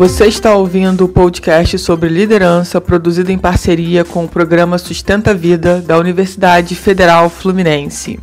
Você está ouvindo o podcast sobre liderança produzido em parceria com o programa Sustenta Vida da Universidade Federal Fluminense.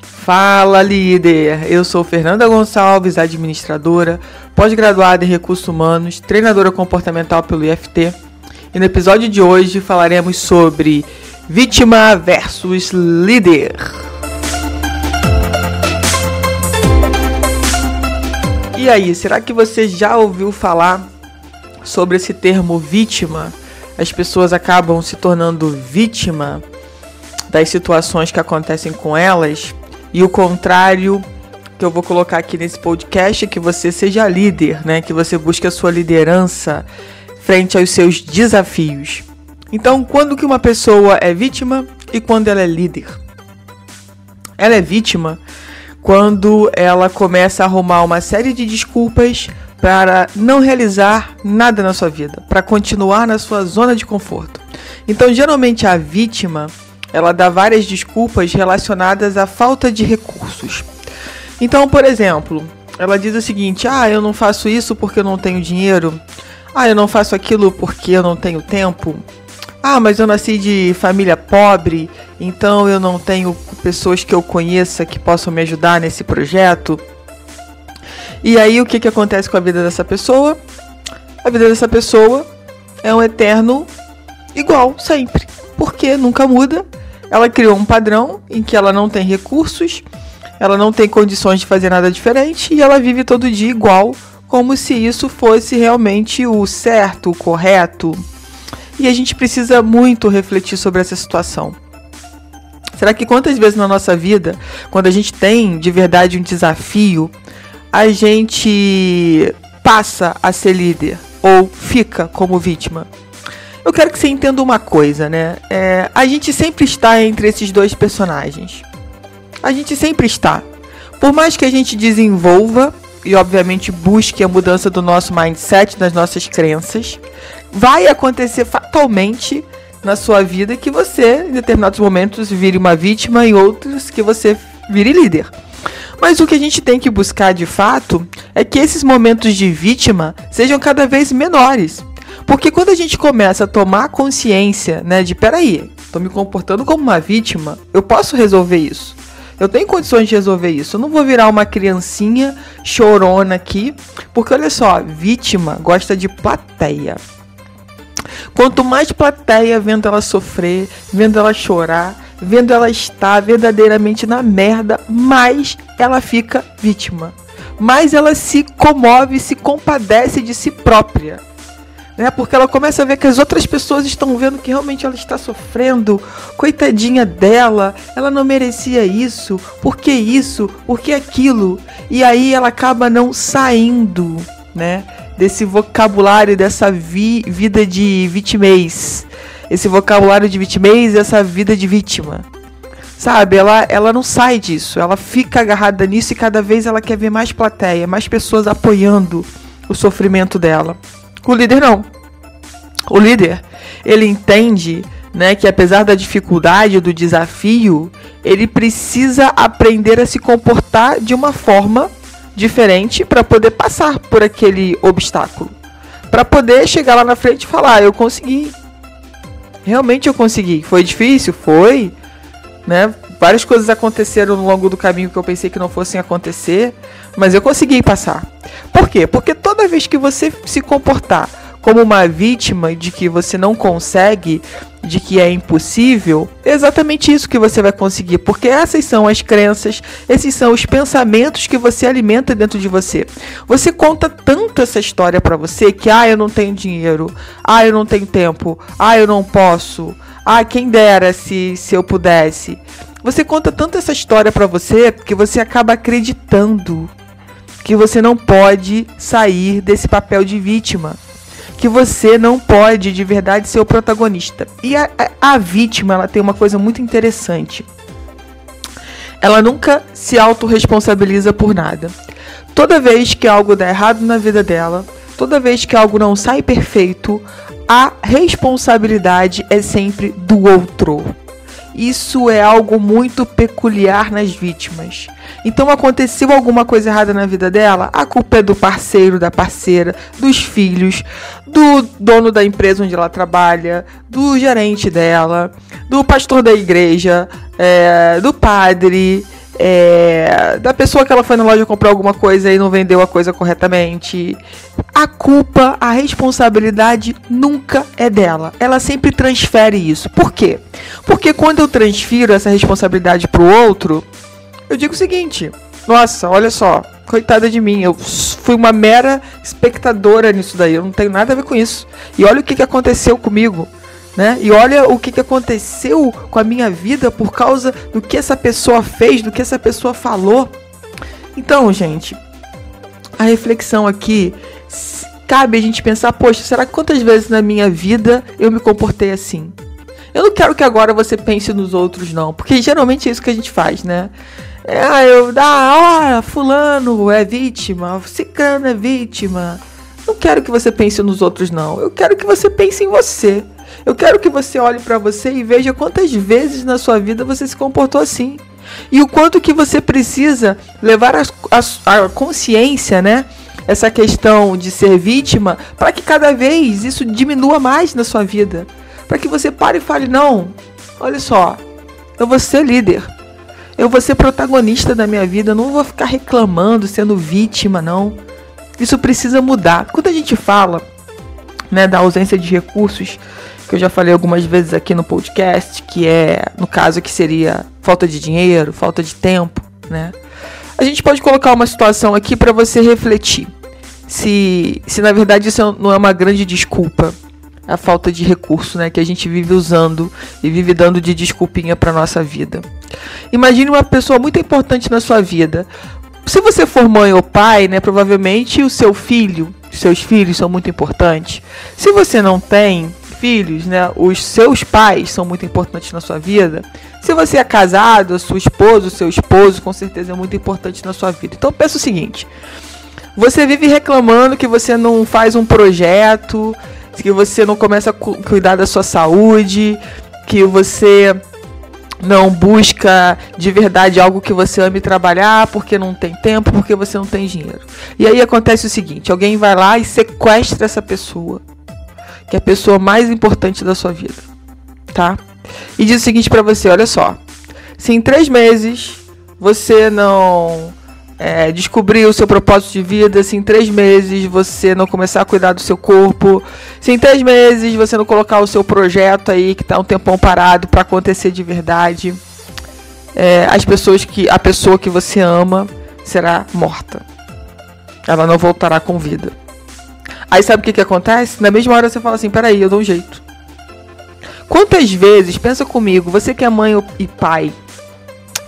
Fala líder! Eu sou Fernanda Gonçalves, administradora, pós-graduada em recursos humanos, treinadora comportamental pelo IFT. E no episódio de hoje falaremos sobre vítima versus líder. E aí, será que você já ouviu falar sobre esse termo vítima? As pessoas acabam se tornando vítima das situações que acontecem com elas e o contrário que eu vou colocar aqui nesse podcast é que você seja líder, né? Que você busque a sua liderança frente aos seus desafios. Então, quando que uma pessoa é vítima e quando ela é líder? Ela é vítima quando ela começa a arrumar uma série de desculpas para não realizar nada na sua vida, para continuar na sua zona de conforto. Então, geralmente a vítima, ela dá várias desculpas relacionadas à falta de recursos. Então, por exemplo, ela diz o seguinte: "Ah, eu não faço isso porque eu não tenho dinheiro. Ah, eu não faço aquilo porque eu não tenho tempo. Ah, mas eu nasci de família pobre, então eu não tenho pessoas que eu conheça que possam me ajudar nesse projeto. E aí o que, que acontece com a vida dessa pessoa? A vida dessa pessoa é um eterno igual sempre, porque nunca muda. Ela criou um padrão em que ela não tem recursos, ela não tem condições de fazer nada diferente e ela vive todo dia igual, como se isso fosse realmente o certo, o correto. E a gente precisa muito refletir sobre essa situação. Será que quantas vezes na nossa vida, quando a gente tem de verdade um desafio, a gente passa a ser líder ou fica como vítima? Eu quero que você entenda uma coisa, né? É, a gente sempre está entre esses dois personagens. A gente sempre está. Por mais que a gente desenvolva e, obviamente, busque a mudança do nosso mindset, das nossas crenças, vai acontecer fatalmente na sua vida que você, em determinados momentos, vire uma vítima e outros que você vire líder. Mas o que a gente tem que buscar de fato é que esses momentos de vítima sejam cada vez menores. Porque quando a gente começa a tomar consciência, né, de peraí, tô me comportando como uma vítima, eu posso resolver isso. Eu tenho condições de resolver isso. Eu não vou virar uma criancinha chorona aqui, porque olha só, vítima gosta de plateia. Quanto mais plateia vendo ela sofrer, vendo ela chorar, vendo ela estar verdadeiramente na merda, mais ela fica vítima. Mais ela se comove, se compadece de si própria. Né? Porque ela começa a ver que as outras pessoas estão vendo que realmente ela está sofrendo. Coitadinha dela, ela não merecia isso. Por que isso? Por que aquilo? E aí ela acaba não saindo, né? Desse vocabulário, dessa vi, vida de vitimez. Esse vocabulário de vitimez, essa vida de vítima. Sabe, ela, ela não sai disso, ela fica agarrada nisso e cada vez ela quer ver mais plateia, mais pessoas apoiando o sofrimento dela. O líder não. O líder, ele entende né, que apesar da dificuldade, do desafio, ele precisa aprender a se comportar de uma forma diferente para poder passar por aquele obstáculo. Para poder chegar lá na frente e falar: ah, eu consegui. Realmente eu consegui. Foi difícil? Foi. Né? Várias coisas aconteceram no longo do caminho que eu pensei que não fossem acontecer, mas eu consegui passar. Por quê? Porque toda vez que você se comportar como uma vítima de que você não consegue, de que é impossível, é exatamente isso que você vai conseguir, porque essas são as crenças, esses são os pensamentos que você alimenta dentro de você. Você conta tanto essa história para você que ah, eu não tenho dinheiro, ah, eu não tenho tempo, ah, eu não posso, ah, quem dera se se eu pudesse. Você conta tanto essa história para você que você acaba acreditando que você não pode sair desse papel de vítima que você não pode de verdade ser o protagonista. E a, a, a vítima, ela tem uma coisa muito interessante. Ela nunca se autorresponsabiliza por nada. Toda vez que algo dá errado na vida dela, toda vez que algo não sai perfeito, a responsabilidade é sempre do outro. Isso é algo muito peculiar nas vítimas. Então aconteceu alguma coisa errada na vida dela? A culpa é do parceiro, da parceira, dos filhos, do dono da empresa onde ela trabalha, do gerente dela, do pastor da igreja, é, do padre é, da pessoa que ela foi na loja comprar alguma coisa e não vendeu a coisa corretamente. A culpa, a responsabilidade nunca é dela. Ela sempre transfere isso. Por quê? Porque quando eu transfiro essa responsabilidade pro outro, eu digo o seguinte: nossa, olha só, coitada de mim, eu fui uma mera espectadora nisso daí, eu não tenho nada a ver com isso. E olha o que, que aconteceu comigo. Né? E olha o que, que aconteceu com a minha vida por causa do que essa pessoa fez, do que essa pessoa falou. Então, gente, a reflexão aqui cabe a gente pensar, poxa, será que quantas vezes na minha vida eu me comportei assim? Eu não quero que agora você pense nos outros, não, porque geralmente é isso que a gente faz, né? É, ah, eu dá, ah, fulano é vítima, cicano é vítima. Não quero que você pense nos outros, não. Eu quero que você pense em você. Eu quero que você olhe para você e veja quantas vezes na sua vida você se comportou assim. E o quanto que você precisa levar a, a, a consciência, né? Essa questão de ser vítima, para que cada vez isso diminua mais na sua vida. Para que você pare e fale: não, olha só, eu vou ser líder. Eu vou ser protagonista da minha vida. Eu não vou ficar reclamando, sendo vítima, não. Isso precisa mudar. Quando a gente fala né, da ausência de recursos, que eu já falei algumas vezes aqui no podcast, que é, no caso, que seria falta de dinheiro, falta de tempo, né? A gente pode colocar uma situação aqui para você refletir. Se, se na verdade isso não é uma grande desculpa, a falta de recurso, né, que a gente vive usando e vive dando de desculpinha para nossa vida. Imagine uma pessoa muito importante na sua vida. Se você for mãe ou pai, né, provavelmente o seu filho, seus filhos são muito importantes. Se você não tem, filhos, né, os seus pais são muito importantes na sua vida. Se você é casado, a sua esposa, o seu esposo, com certeza é muito importante na sua vida. Então pensa o seguinte: você vive reclamando que você não faz um projeto, que você não começa a cu cuidar da sua saúde, que você não busca de verdade algo que você ame trabalhar porque não tem tempo, porque você não tem dinheiro. E aí acontece o seguinte: alguém vai lá e sequestra essa pessoa que é a pessoa mais importante da sua vida, tá? E diz o seguinte para você, olha só, se em três meses você não é, descobrir o seu propósito de vida, se em três meses você não começar a cuidar do seu corpo, se em três meses você não colocar o seu projeto aí que está um tempão parado para acontecer de verdade, é, as pessoas que a pessoa que você ama será morta. Ela não voltará com vida. Aí sabe o que, que acontece? Na mesma hora você fala assim: peraí, eu dou um jeito. Quantas vezes, pensa comigo, você que é mãe e pai,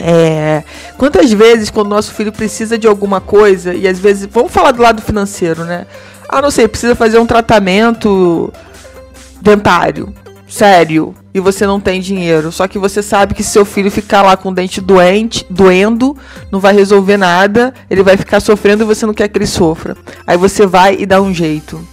é, quantas vezes quando nosso filho precisa de alguma coisa, e às vezes, vamos falar do lado financeiro, né? Ah, não sei, precisa fazer um tratamento dentário sério e você não tem dinheiro. Só que você sabe que se seu filho ficar lá com o dente doente, doendo, não vai resolver nada, ele vai ficar sofrendo e você não quer que ele sofra. Aí você vai e dá um jeito.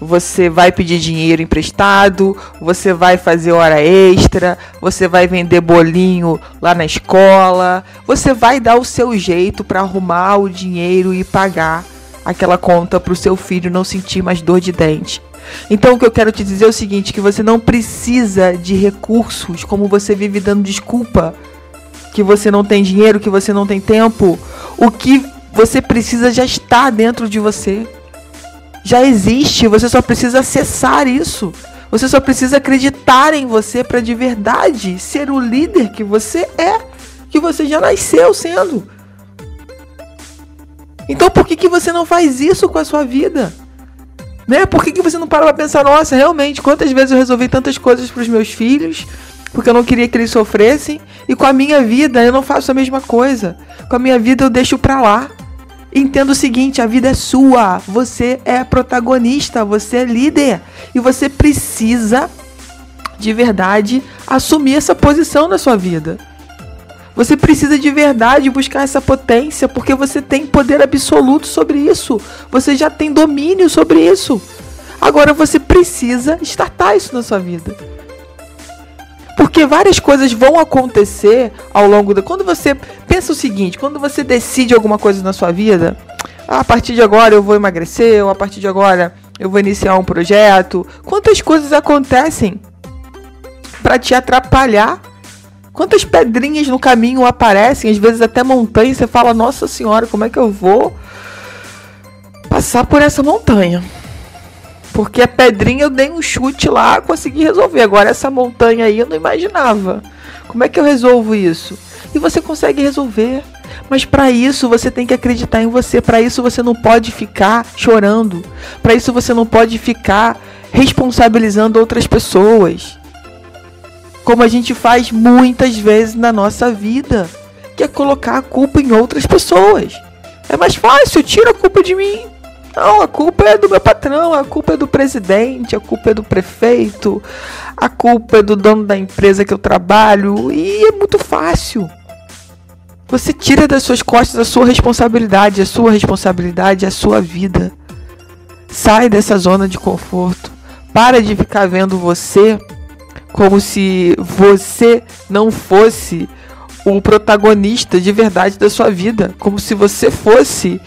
Você vai pedir dinheiro emprestado, você vai fazer hora extra, você vai vender bolinho lá na escola, você vai dar o seu jeito para arrumar o dinheiro e pagar aquela conta para o seu filho não sentir mais dor de dente. Então o que eu quero te dizer é o seguinte, que você não precisa de recursos, como você vive dando desculpa que você não tem dinheiro, que você não tem tempo. O que você precisa já está dentro de você. Já existe, você só precisa acessar isso. Você só precisa acreditar em você para de verdade ser o líder que você é, que você já nasceu sendo. Então por que, que você não faz isso com a sua vida? Né? Por que, que você não para pra pensar, nossa, realmente, quantas vezes eu resolvi tantas coisas para os meus filhos, porque eu não queria que eles sofressem, e com a minha vida eu não faço a mesma coisa. Com a minha vida eu deixo pra lá. Entenda o seguinte, a vida é sua, você é protagonista, você é líder, e você precisa de verdade assumir essa posição na sua vida. Você precisa de verdade buscar essa potência, porque você tem poder absoluto sobre isso. Você já tem domínio sobre isso. Agora você precisa estartar isso na sua vida. Porque várias coisas vão acontecer ao longo da. Quando você pensa o seguinte, quando você decide alguma coisa na sua vida, ah, a partir de agora eu vou emagrecer, ou a partir de agora eu vou iniciar um projeto. Quantas coisas acontecem para te atrapalhar? Quantas pedrinhas no caminho aparecem, às vezes até montanhas, você fala: "Nossa senhora, como é que eu vou passar por essa montanha?" Porque a pedrinha eu dei um chute lá, consegui resolver. Agora essa montanha aí eu não imaginava. Como é que eu resolvo isso? E você consegue resolver. Mas para isso você tem que acreditar em você. Para isso você não pode ficar chorando. Para isso você não pode ficar responsabilizando outras pessoas. Como a gente faz muitas vezes na nossa vida, que é colocar a culpa em outras pessoas. É mais fácil, tira a culpa de mim. Não, a culpa é do meu patrão, a culpa é do presidente, a culpa é do prefeito, a culpa é do dono da empresa que eu trabalho. E é muito fácil. Você tira das suas costas a sua responsabilidade, a sua responsabilidade a sua vida. Sai dessa zona de conforto. Para de ficar vendo você como se você não fosse o protagonista de verdade da sua vida, como se você fosse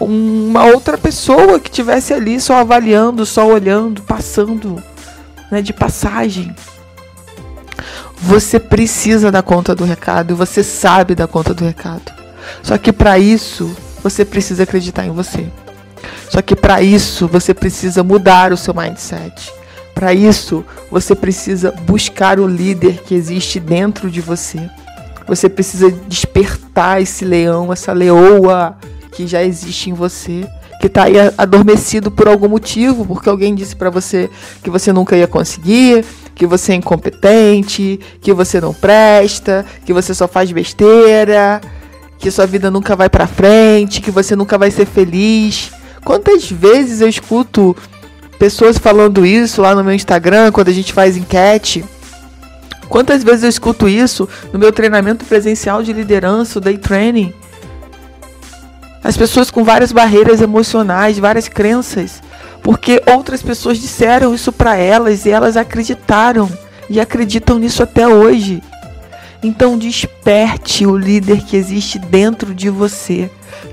uma outra pessoa que tivesse ali só avaliando, só olhando, passando, né, de passagem. Você precisa dar conta do recado, você sabe dar conta do recado. Só que para isso, você precisa acreditar em você. Só que para isso, você precisa mudar o seu mindset. Para isso, você precisa buscar o líder que existe dentro de você. Você precisa despertar esse leão, essa leoa que já existe em você, que está aí adormecido por algum motivo, porque alguém disse para você que você nunca ia conseguir, que você é incompetente, que você não presta, que você só faz besteira, que sua vida nunca vai para frente, que você nunca vai ser feliz. Quantas vezes eu escuto pessoas falando isso lá no meu Instagram, quando a gente faz enquete? Quantas vezes eu escuto isso no meu treinamento presencial de liderança, day training? As pessoas com várias barreiras emocionais, várias crenças porque outras pessoas disseram isso para elas e elas acreditaram e acreditam nisso até hoje. Então desperte o líder que existe dentro de você.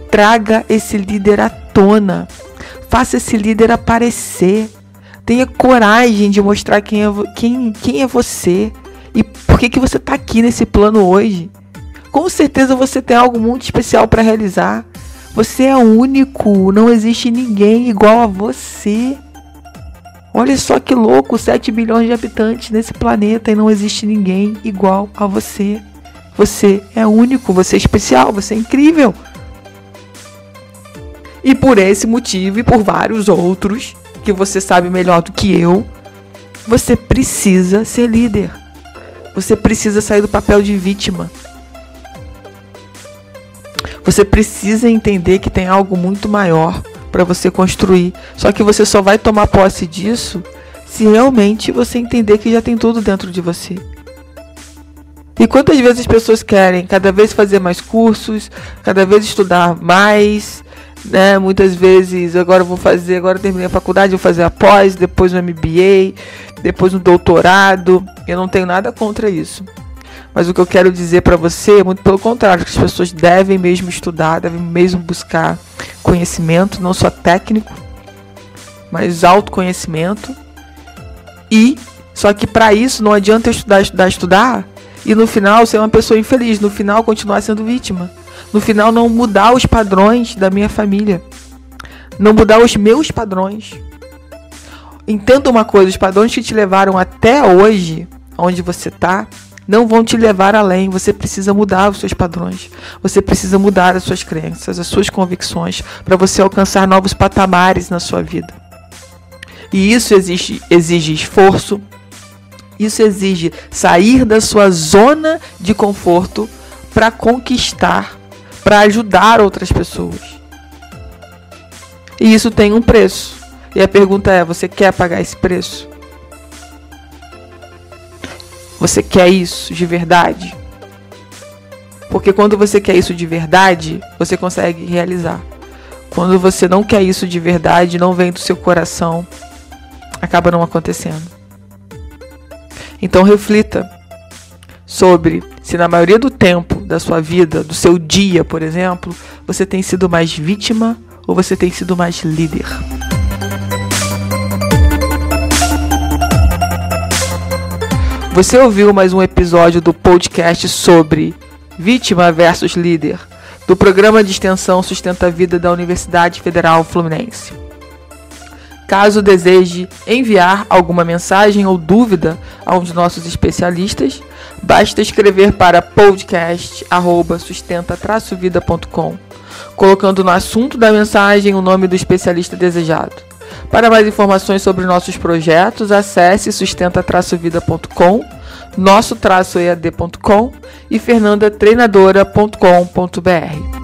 Traga esse líder à tona. Faça esse líder aparecer. Tenha coragem de mostrar quem é, quem, quem é você e por que, que você está aqui nesse plano hoje. Com certeza você tem algo muito especial para realizar. Você é único, não existe ninguém igual a você. Olha só que louco, 7 bilhões de habitantes nesse planeta e não existe ninguém igual a você. Você é único, você é especial, você é incrível. E por esse motivo e por vários outros que você sabe melhor do que eu, você precisa ser líder. Você precisa sair do papel de vítima. Você precisa entender que tem algo muito maior para você construir. Só que você só vai tomar posse disso se realmente você entender que já tem tudo dentro de você. E quantas vezes as pessoas querem cada vez fazer mais cursos, cada vez estudar mais, né? Muitas vezes agora vou fazer, agora terminei a faculdade, vou fazer a pós, depois o MBA, depois um doutorado. Eu não tenho nada contra isso. Mas o que eu quero dizer para você é muito pelo contrário, que as pessoas devem mesmo estudar, devem mesmo buscar conhecimento, não só técnico, mas autoconhecimento. E só que para isso não adianta estudar, estudar, estudar e no final ser uma pessoa infeliz, no final continuar sendo vítima. No final não mudar os padrões da minha família. Não mudar os meus padrões. Entenda uma coisa, os padrões que te levaram até hoje, onde você está, não vão te levar além. Você precisa mudar os seus padrões. Você precisa mudar as suas crenças, as suas convicções para você alcançar novos patamares na sua vida. E isso exige, exige esforço. Isso exige sair da sua zona de conforto para conquistar, para ajudar outras pessoas. E isso tem um preço. E a pergunta é: você quer pagar esse preço? Você quer isso de verdade? Porque quando você quer isso de verdade, você consegue realizar. Quando você não quer isso de verdade, não vem do seu coração, acaba não acontecendo. Então reflita sobre se na maioria do tempo da sua vida, do seu dia, por exemplo, você tem sido mais vítima ou você tem sido mais líder. Você ouviu mais um episódio do podcast sobre vítima versus líder do programa de extensão Sustenta a Vida da Universidade Federal Fluminense. Caso deseje enviar alguma mensagem ou dúvida a um de nossos especialistas, basta escrever para podcast@sustenta-vida.com, colocando no assunto da mensagem o nome do especialista desejado. Para mais informações sobre nossos projetos, acesse sustenta-vida.com, nosso-ead.com e fernandatreinadora.com.br.